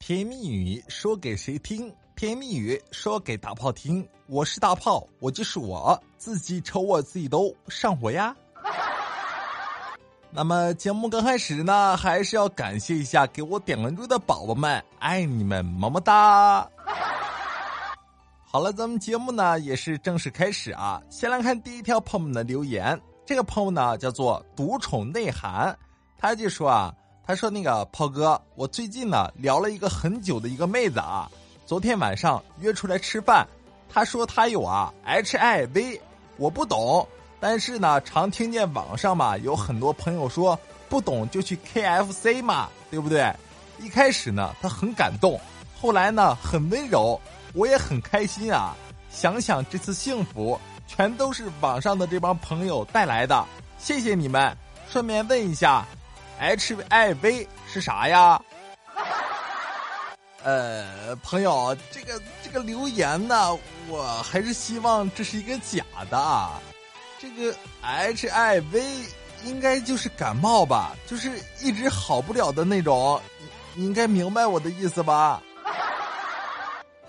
甜言蜜语说给谁听？甜言蜜语说给大炮听。我是大炮，我就是我自己，瞅我自己都上火呀。那么节目刚开始呢，还是要感谢一下给我点关注的宝宝们，爱你们，么么哒。好了，咱们节目呢也是正式开始啊。先来看第一条朋友们的留言，这个朋友呢叫做独宠内涵，他就说啊。他说：“那个炮哥，我最近呢聊了一个很久的一个妹子啊，昨天晚上约出来吃饭。他说他有啊 HIV，我不懂，但是呢常听见网上嘛有很多朋友说不懂就去 KFC 嘛，对不对？一开始呢他很感动，后来呢很温柔，我也很开心啊。想想这次幸福全都是网上的这帮朋友带来的，谢谢你们。顺便问一下。” HIV 是啥呀？呃，朋友，这个这个留言呢，我还是希望这是一个假的。这个 HIV 应该就是感冒吧，就是一直好不了的那种。你应该明白我的意思吧？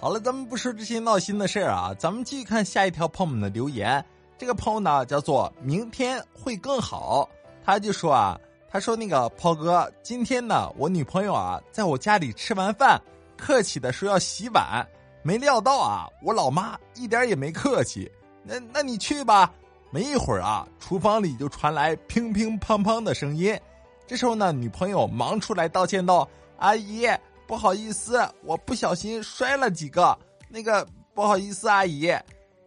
好了，咱们不说这些闹心的事儿啊，咱们继续看下一条朋友们的留言。这个朋友呢，叫做明天会更好，他就说啊。他说：“那个炮哥，今天呢，我女朋友啊，在我家里吃完饭，客气的说要洗碗，没料到啊，我老妈一点也没客气。那那你去吧。没一会儿啊，厨房里就传来乒乒乓乓的声音。这时候呢，女朋友忙出来道歉道：‘阿姨，不好意思，我不小心摔了几个。那个不好意思，阿姨。’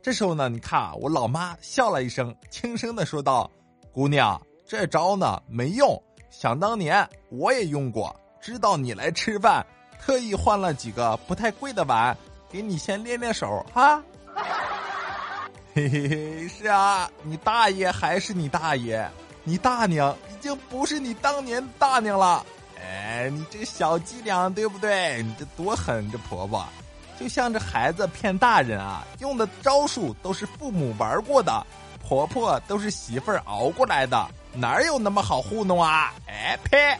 这时候呢，你看啊，我老妈笑了一声，轻声的说道：‘姑娘。’”这招呢没用，想当年我也用过。知道你来吃饭，特意换了几个不太贵的碗，给你先练练手哈。嘿嘿嘿，是啊，你大爷还是你大爷，你大娘已经不是你当年大娘了。哎，你这个小伎俩对不对？你这多狠，这婆婆，就像这孩子骗大人啊，用的招数都是父母玩过的，婆婆都是媳妇儿熬过来的。哪有那么好糊弄啊？哎呸！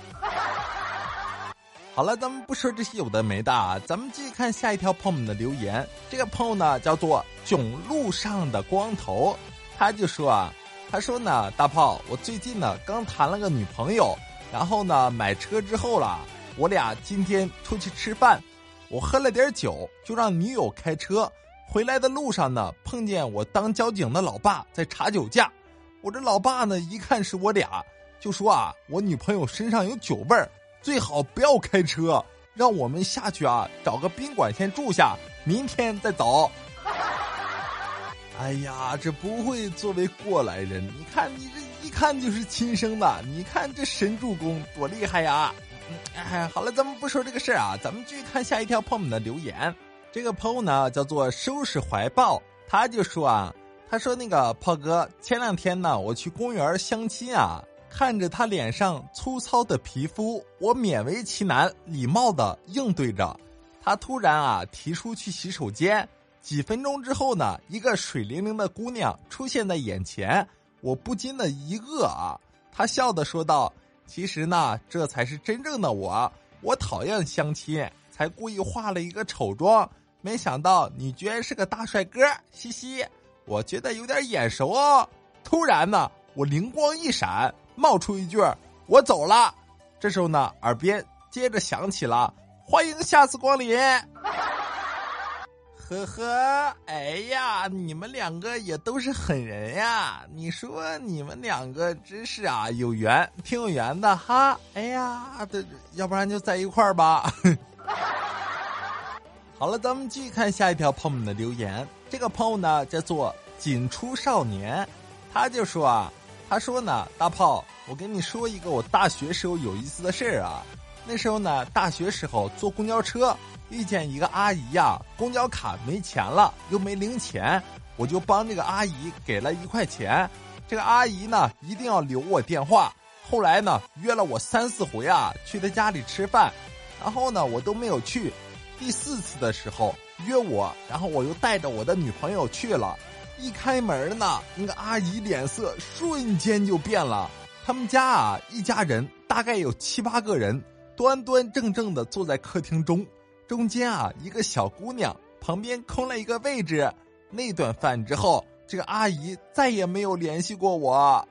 好了，咱们不说这些有的没的啊，咱们继续看下一条朋友们的留言。这个朋友呢叫做囧路上的光头，他就说啊，他说呢，大炮，我最近呢刚谈了个女朋友，然后呢买车之后了，我俩今天出去吃饭，我喝了点酒，就让女友开车，回来的路上呢碰见我当交警的老爸在查酒驾。我这老爸呢，一看是我俩，就说啊，我女朋友身上有酒味儿，最好不要开车，让我们下去啊，找个宾馆先住下，明天再走。哎呀，这不会作为过来人，你看你这一看就是亲生的，你看这神助攻多厉害呀！哎，好了，咱们不说这个事儿啊，咱们继续看下一条朋友们的留言。这个朋友呢叫做收拾怀抱，他就说啊。他说：“那个炮哥，前两天呢，我去公园相亲啊，看着他脸上粗糙的皮肤，我勉为其难，礼貌的应对着。他突然啊，提出去洗手间。几分钟之后呢，一个水灵灵的姑娘出现在眼前，我不禁的一愕啊。他笑的说道：‘其实呢，这才是真正的我。我讨厌相亲，才故意化了一个丑妆。没想到你居然是个大帅哥，嘻嘻。’”我觉得有点眼熟哦。突然呢，我灵光一闪，冒出一句：“我走了。”这时候呢，耳边接着响起了“欢迎下次光临”。呵呵，哎呀，你们两个也都是狠人呀！你说你们两个真是啊，有缘，挺有缘的哈。哎呀，这要不然就在一块儿吧。好了，咱们继续看下一条朋友们的留言。这个朋友呢叫做锦出少年，他就说啊，他说呢，大炮，我跟你说一个我大学时候有意思的事儿啊。那时候呢，大学时候坐公交车，遇见一个阿姨呀，公交卡没钱了，又没零钱，我就帮这个阿姨给了一块钱。这个阿姨呢，一定要留我电话。后来呢，约了我三四回啊，去她家里吃饭，然后呢，我都没有去。第四次的时候约我，然后我又带着我的女朋友去了。一开门呢，那个阿姨脸色瞬间就变了。他们家啊，一家人大概有七八个人，端端正正的坐在客厅中，中间啊一个小姑娘，旁边空了一个位置。那顿饭之后，这个阿姨再也没有联系过我。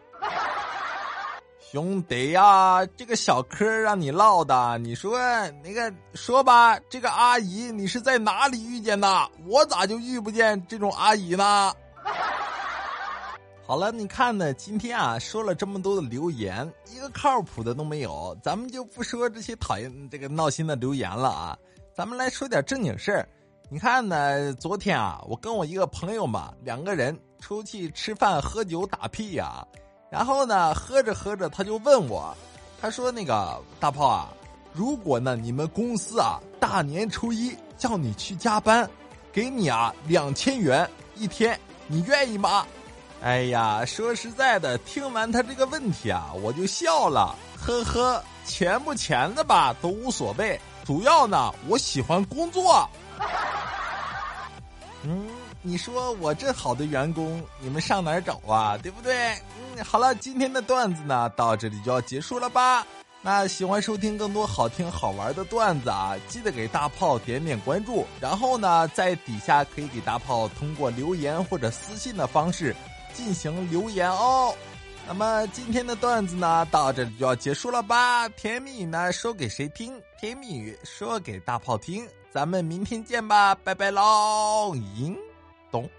兄弟呀，这个小嗑让你唠的，你说那个说吧，这个阿姨你是在哪里遇见的？我咋就遇不见这种阿姨呢？好了，你看呢，今天啊说了这么多的留言，一个靠谱的都没有，咱们就不说这些讨厌这个闹心的留言了啊，咱们来说点正经事儿。你看呢，昨天啊，我跟我一个朋友嘛，两个人出去吃饭、喝酒、打屁呀。然后呢，喝着喝着，他就问我，他说：“那个大炮啊，如果呢你们公司啊大年初一叫你去加班，给你啊两千元一天，你愿意吗？”哎呀，说实在的，听完他这个问题啊，我就笑了，呵呵，钱不钱的吧都无所谓，主要呢我喜欢工作。嗯，你说我这好的员工，你们上哪儿找啊？对不对？嗯好了，今天的段子呢到这里就要结束了吧？那喜欢收听更多好听好玩的段子啊，记得给大炮点点关注，然后呢在底下可以给大炮通过留言或者私信的方式进行留言哦。那么今天的段子呢到这里就要结束了吧？甜蜜语呢说给谁听？甜蜜语说给大炮听。咱们明天见吧，拜拜喽，银懂。